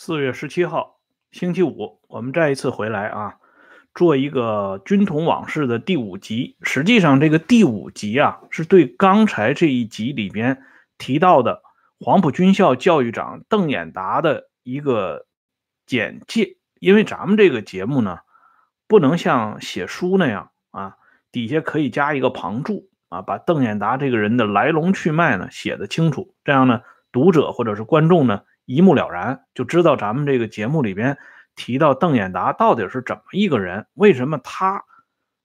四月十七号，星期五，我们再一次回来啊，做一个军统往事的第五集。实际上，这个第五集啊，是对刚才这一集里边提到的黄埔军校教育长邓演达的一个简介。因为咱们这个节目呢，不能像写书那样啊，底下可以加一个旁注啊，把邓演达这个人的来龙去脉呢写得清楚，这样呢，读者或者是观众呢。一目了然，就知道咱们这个节目里边提到邓演达到底是怎么一个人，为什么他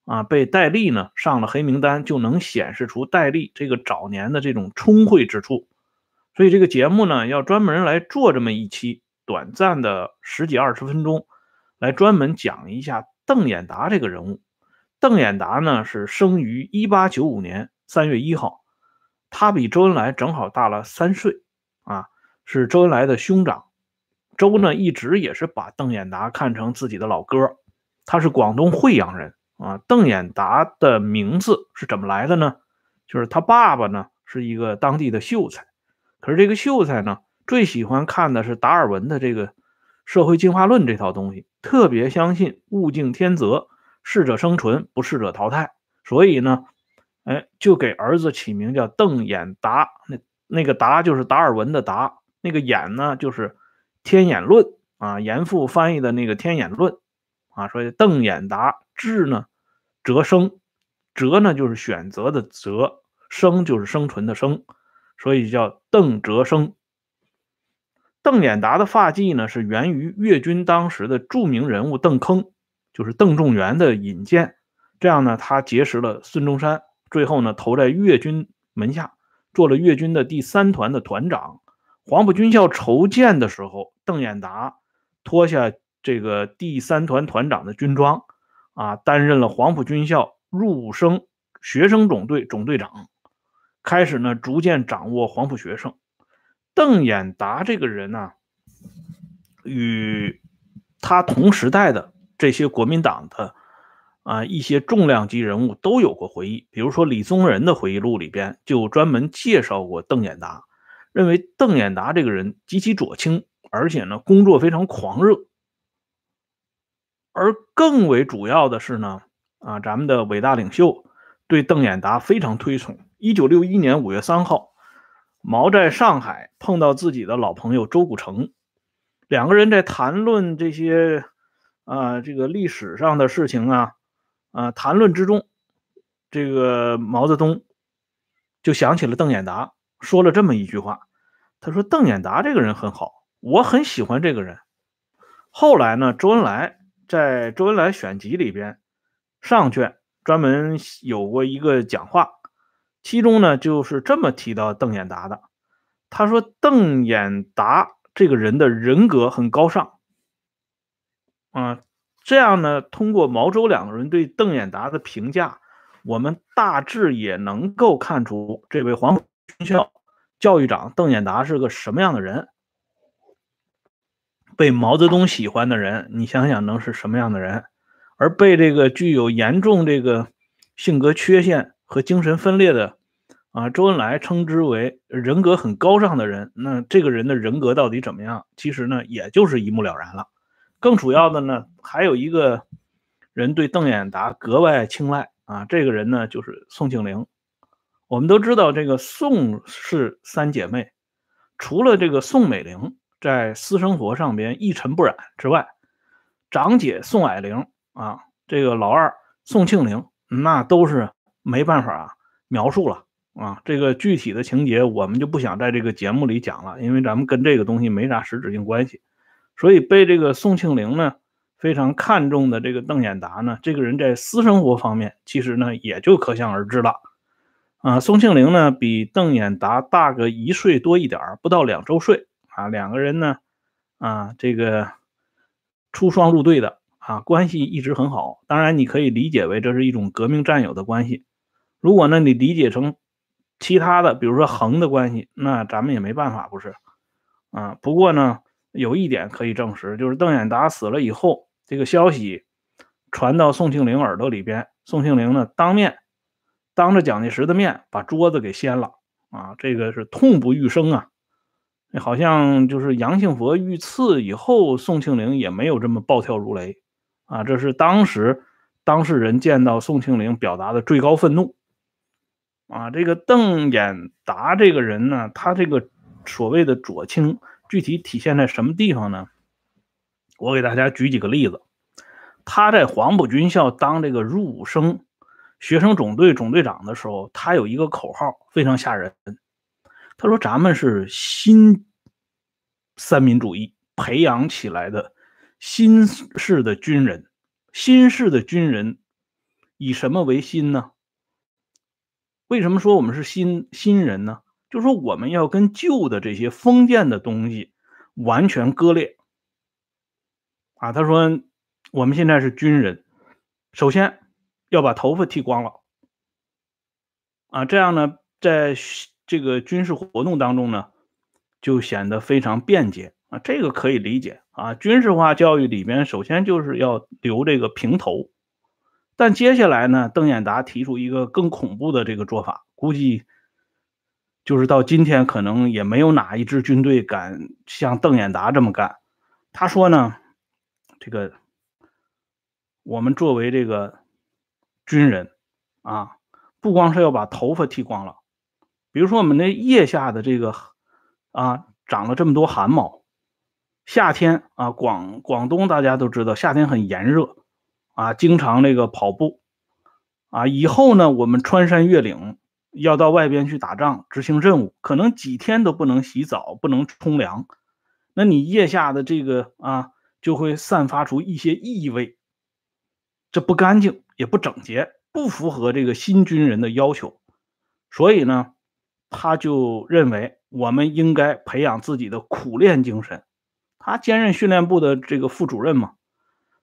啊被戴笠呢上了黑名单，就能显示出戴笠这个早年的这种聪慧之处。所以这个节目呢，要专门来做这么一期短暂的十几二十分钟，来专门讲一下邓演达这个人物。邓演达呢是生于一八九五年三月一号，他比周恩来正好大了三岁。是周恩来的兄长，周呢一直也是把邓演达看成自己的老哥。他是广东惠阳人啊。邓演达的名字是怎么来的呢？就是他爸爸呢是一个当地的秀才，可是这个秀才呢最喜欢看的是达尔文的这个社会进化论这套东西，特别相信物竞天择，适者生存，不适者淘汰。所以呢，哎，就给儿子起名叫邓演达。那那个达就是达尔文的达。那个演呢，就是《天演论》啊，严复翻译的那个《天演论》啊，说邓演达志呢，哲生，哲呢就是选择的择，生就是生存的生，所以叫邓哲生。邓演达的发迹呢，是源于粤军当时的著名人物邓铿，就是邓仲元的引荐，这样呢，他结识了孙中山，最后呢，投在粤军门下，做了粤军的第三团的团长。黄埔军校筹建的时候，邓演达脱下这个第三团团长的军装，啊，担任了黄埔军校入伍生学生总队总队长，开始呢逐渐掌握黄埔学生。邓演达这个人呢，与他同时代的这些国民党的啊一些重量级人物都有过回忆，比如说李宗仁的回忆录里边就专门介绍过邓演达。认为邓演达这个人极其左倾，而且呢工作非常狂热，而更为主要的是呢，啊，咱们的伟大领袖对邓演达非常推崇。一九六一年五月三号，毛在上海碰到自己的老朋友周古城，两个人在谈论这些啊这个历史上的事情啊啊谈论之中，这个毛泽东就想起了邓演达。说了这么一句话，他说：“邓演达这个人很好，我很喜欢这个人。”后来呢，周恩来在周恩来选集里边上卷专门有过一个讲话，其中呢就是这么提到邓演达的。他说：“邓演达这个人的人格很高尚。”啊，这样呢，通过毛周两个人对邓演达的评价，我们大致也能够看出这位黄校。教育长邓演达是个什么样的人？被毛泽东喜欢的人，你想想能是什么样的人？而被这个具有严重这个性格缺陷和精神分裂的啊，周恩来称之为人格很高尚的人，那这个人的人格到底怎么样？其实呢，也就是一目了然了。更主要的呢，还有一个人对邓演达格外青睐啊，这个人呢就是宋庆龄。我们都知道，这个宋氏三姐妹，除了这个宋美龄在私生活上边一尘不染之外，长姐宋霭龄啊，这个老二宋庆龄，那都是没办法啊描述了啊。这个具体的情节，我们就不想在这个节目里讲了，因为咱们跟这个东西没啥实质性关系。所以被这个宋庆龄呢非常看重的这个邓演达呢，这个人在私生活方面，其实呢也就可想而知了。啊，宋庆龄呢比邓演达大个一岁多一点不到两周岁啊。两个人呢，啊，这个出双入对的啊，关系一直很好。当然，你可以理解为这是一种革命战友的关系。如果呢，你理解成其他的，比如说横的关系，那咱们也没办法，不是？啊，不过呢，有一点可以证实，就是邓演达死了以后，这个消息传到宋庆龄耳朵里边，宋庆龄呢当面。当着蒋介石的面把桌子给掀了啊！这个是痛不欲生啊！好像就是杨庆佛遇刺以后，宋庆龄也没有这么暴跳如雷啊。这是当时当事人见到宋庆龄表达的最高愤怒啊。这个邓演达这个人呢，他这个所谓的左倾，具体体现在什么地方呢？我给大家举几个例子。他在黄埔军校当这个入伍生、学生总队总队长的时候，他有一个口号非常吓人。他说：“咱们是新三民主义培养起来的新式的军人，新式的军人以什么为新呢？为什么说我们是新新人呢？就说我们要跟旧的这些封建的东西完全割裂。”啊，他说。我们现在是军人，首先要把头发剃光了啊，这样呢，在这个军事活动当中呢，就显得非常便捷啊，这个可以理解啊。军事化教育里边，首先就是要留这个平头，但接下来呢，邓演达提出一个更恐怖的这个做法，估计就是到今天可能也没有哪一支军队敢像邓演达这么干。他说呢，这个。我们作为这个军人啊，不光是要把头发剃光了，比如说我们那腋下的这个啊，长了这么多汗毛。夏天啊，广广东大家都知道，夏天很炎热啊，经常那个跑步啊。以后呢，我们穿山越岭，要到外边去打仗执行任务，可能几天都不能洗澡，不能冲凉。那你腋下的这个啊，就会散发出一些异味。这不干净，也不整洁，不符合这个新军人的要求，所以呢，他就认为我们应该培养自己的苦练精神。他兼任训练部的这个副主任嘛，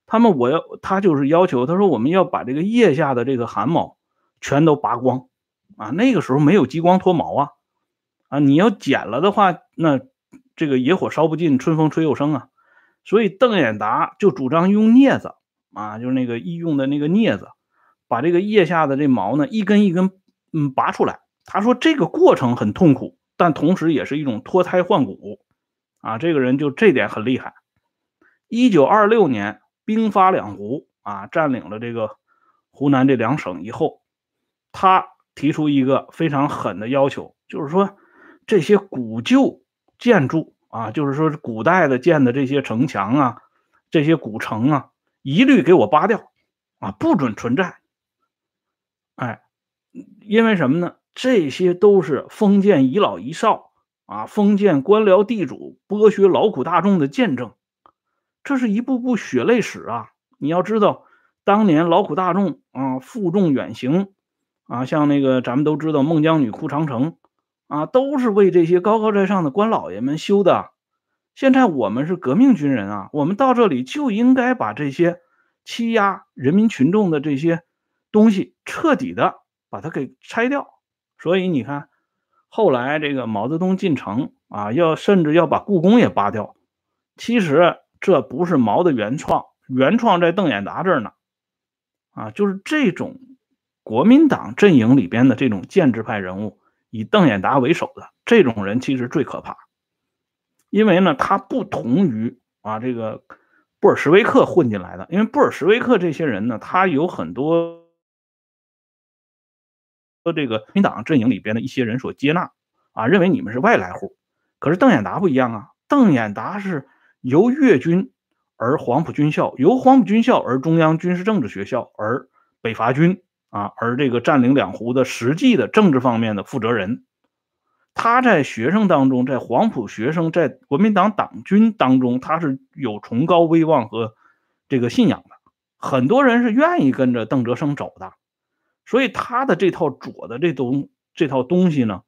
他们我要他就是要求，他说我们要把这个腋下的这个汗毛全都拔光啊。那个时候没有激光脱毛啊，啊，你要剪了的话，那这个野火烧不尽，春风吹又生啊。所以邓演达就主张用镊子。啊，就是那个医用的那个镊子，把这个腋下的这毛呢一根一根嗯拔出来。他说这个过程很痛苦，但同时也是一种脱胎换骨。啊，这个人就这点很厉害。一九二六年兵发两湖啊，占领了这个湖南这两省以后，他提出一个非常狠的要求，就是说这些古旧建筑啊，就是说古代的建的这些城墙啊，这些古城啊。一律给我扒掉，啊，不准存在。哎，因为什么呢？这些都是封建遗老遗少啊，封建官僚地主剥削劳苦大众的见证。这是一部部血泪史啊！你要知道，当年劳苦大众啊，负重远行啊，像那个咱们都知道孟姜女哭长城啊，都是为这些高高在上的官老爷们修的。现在我们是革命军人啊，我们到这里就应该把这些欺压人民群众的这些东西彻底的把它给拆掉。所以你看，后来这个毛泽东进城啊，要甚至要把故宫也扒掉。其实这不是毛的原创，原创在邓演达这儿呢。啊，就是这种国民党阵营里边的这种建制派人物，以邓演达为首的这种人，其实最可怕。因为呢，他不同于啊这个布尔什维克混进来的，因为布尔什维克这些人呢，他有很多和这个国民党阵营里边的一些人所接纳啊，认为你们是外来户。可是邓演达不一样啊，邓演达是由粤军而黄埔军校，由黄埔军校而中央军事政治学校，而北伐军啊，而这个占领两湖的实际的政治方面的负责人。他在学生当中，在黄埔学生，在国民党党军当中，他是有崇高威望和这个信仰的。很多人是愿意跟着邓泽生走的，所以他的这套左的这东这套东西呢，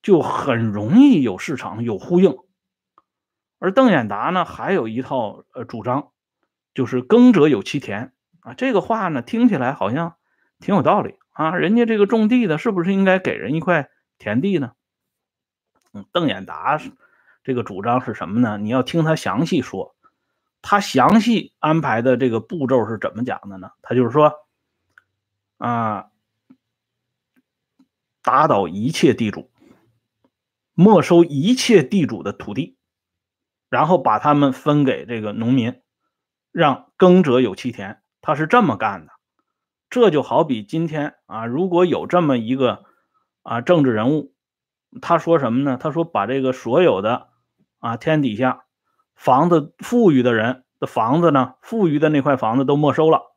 就很容易有市场有呼应。而邓演达呢，还有一套呃主张，就是耕者有其田啊。这个话呢，听起来好像挺有道理啊。人家这个种地的，是不是应该给人一块田地呢？嗯，邓演达这个主张是什么呢？你要听他详细说，他详细安排的这个步骤是怎么讲的呢？他就是说，啊，打倒一切地主，没收一切地主的土地，然后把他们分给这个农民，让耕者有其田。他是这么干的。这就好比今天啊，如果有这么一个啊政治人物，他说什么呢？他说把这个所有的啊天底下房子富裕的人的房子呢，富裕的那块房子都没收了。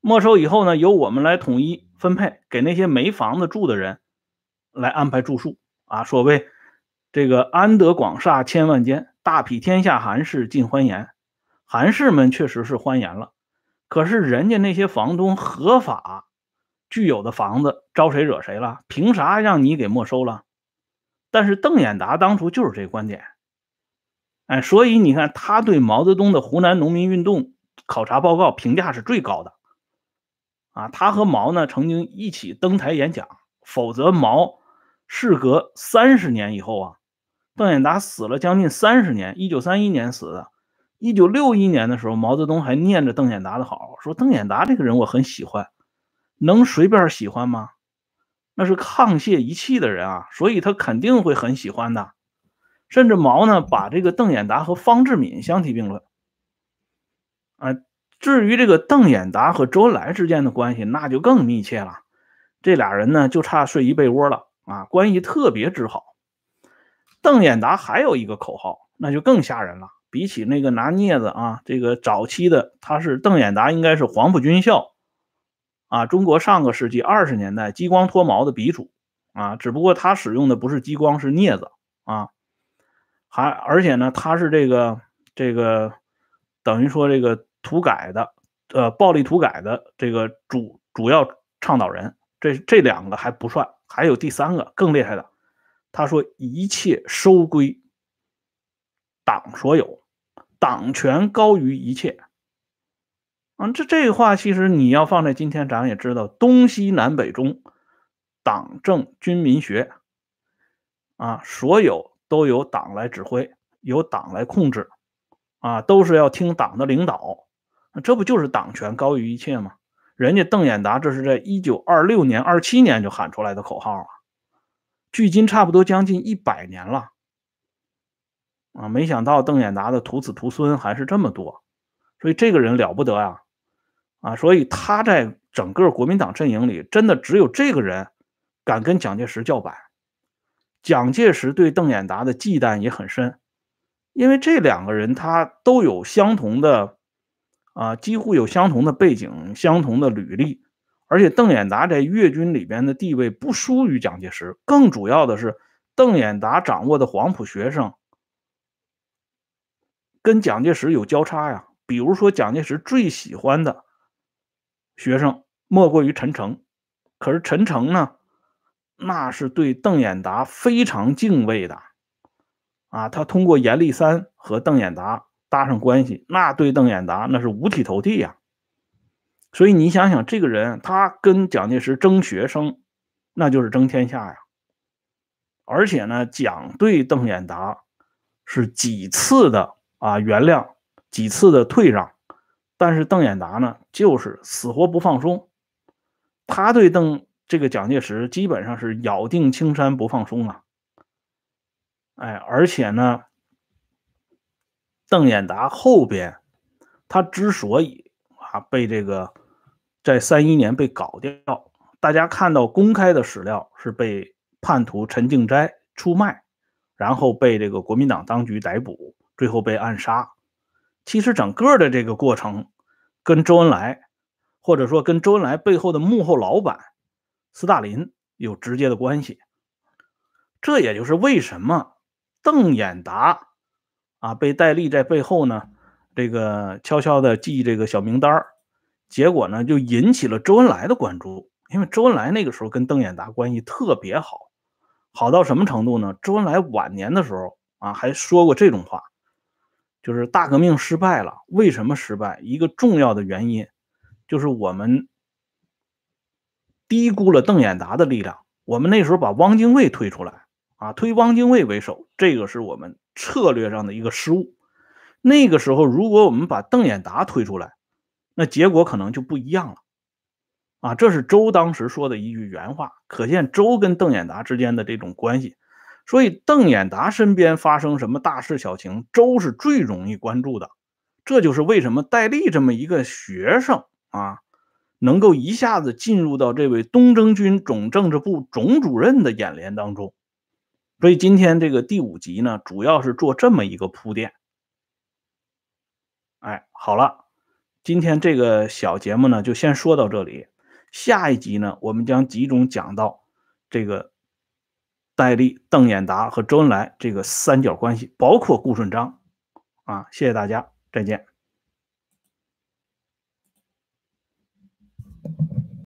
没收以后呢，由我们来统一分配给那些没房子住的人来安排住宿啊。所谓这个安得广厦千万间，大庇天下寒士尽欢颜。寒士们确实是欢颜了。可是人家那些房东合法具有的房子招谁惹谁了？凭啥让你给没收了？但是邓演达当初就是这个观点，哎，所以你看他对毛泽东的湖南农民运动考察报告评价是最高的，啊，他和毛呢曾经一起登台演讲，否则毛事隔三十年以后啊，邓演达死了将近三十年，一九三一年死的。一九六一年的时候，毛泽东还念着邓演达的好，说邓演达这个人我很喜欢，能随便喜欢吗？那是沆瀣一气的人啊，所以他肯定会很喜欢的。甚至毛呢，把这个邓演达和方志敏相提并论。啊，至于这个邓演达和周恩来之间的关系，那就更密切了。这俩人呢，就差睡一被窝了啊，关系特别之好。邓演达还有一个口号，那就更吓人了。比起那个拿镊子啊，这个早期的他是邓演达，应该是黄埔军校啊，中国上个世纪二十年代激光脱毛的鼻祖啊，只不过他使用的不是激光，是镊子啊，还而且呢，他是这个这个等于说这个土改的呃暴力土改的这个主主要倡导人，这这两个还不算，还有第三个更厉害的，他说一切收归党所有。党权高于一切，啊，这这话其实你要放在今天，咱也知道，东西南北中，党政军民学，啊，所有都由党来指挥，由党来控制，啊，都是要听党的领导，这不就是党权高于一切吗？人家邓演达这是在一九二六年、二七年就喊出来的口号啊，距今差不多将近一百年了。啊，没想到邓演达的徒子徒孙还是这么多，所以这个人了不得！啊，啊所以他在整个国民党阵营里，真的只有这个人敢跟蒋介石叫板。蒋介石对邓演达的忌惮也很深，因为这两个人他都有相同的，啊，几乎有相同的背景、相同的履历，而且邓演达在粤军里边的地位不输于蒋介石。更主要的是，邓演达掌握的黄埔学生。跟蒋介石有交叉呀，比如说蒋介石最喜欢的学生莫过于陈诚，可是陈诚呢，那是对邓演达非常敬畏的啊。他通过阎立三和邓演达搭上关系，那对邓演达那是五体投地呀。所以你想想，这个人他跟蒋介石争学生，那就是争天下呀。而且呢，蒋对邓演达是几次的。啊，原谅几次的退让，但是邓演达呢，就是死活不放松。他对邓这个蒋介石基本上是咬定青山不放松啊。哎，而且呢，邓演达后边他之所以啊被这个在三一年被搞掉，大家看到公开的史料是被叛徒陈敬斋出卖，然后被这个国民党当局逮捕。最后被暗杀。其实整个的这个过程，跟周恩来，或者说跟周恩来背后的幕后老板斯大林有直接的关系。这也就是为什么邓演达啊被戴笠在背后呢，这个悄悄的记这个小名单结果呢就引起了周恩来的关注。因为周恩来那个时候跟邓演达关系特别好，好到什么程度呢？周恩来晚年的时候啊还说过这种话。就是大革命失败了，为什么失败？一个重要的原因就是我们低估了邓演达的力量。我们那时候把汪精卫推出来啊，推汪精卫为首，这个是我们策略上的一个失误。那个时候，如果我们把邓演达推出来，那结果可能就不一样了啊。这是周当时说的一句原话，可见周跟邓演达之间的这种关系。所以邓演达身边发生什么大事小情，周是最容易关注的。这就是为什么戴笠这么一个学生啊，能够一下子进入到这位东征军总政治部总主任的眼帘当中。所以今天这个第五集呢，主要是做这么一个铺垫。哎，好了，今天这个小节目呢，就先说到这里。下一集呢，我们将集中讲到这个戴笠、邓演达和周恩来这个三角关系，包括顾顺章。啊，谢谢大家，再见。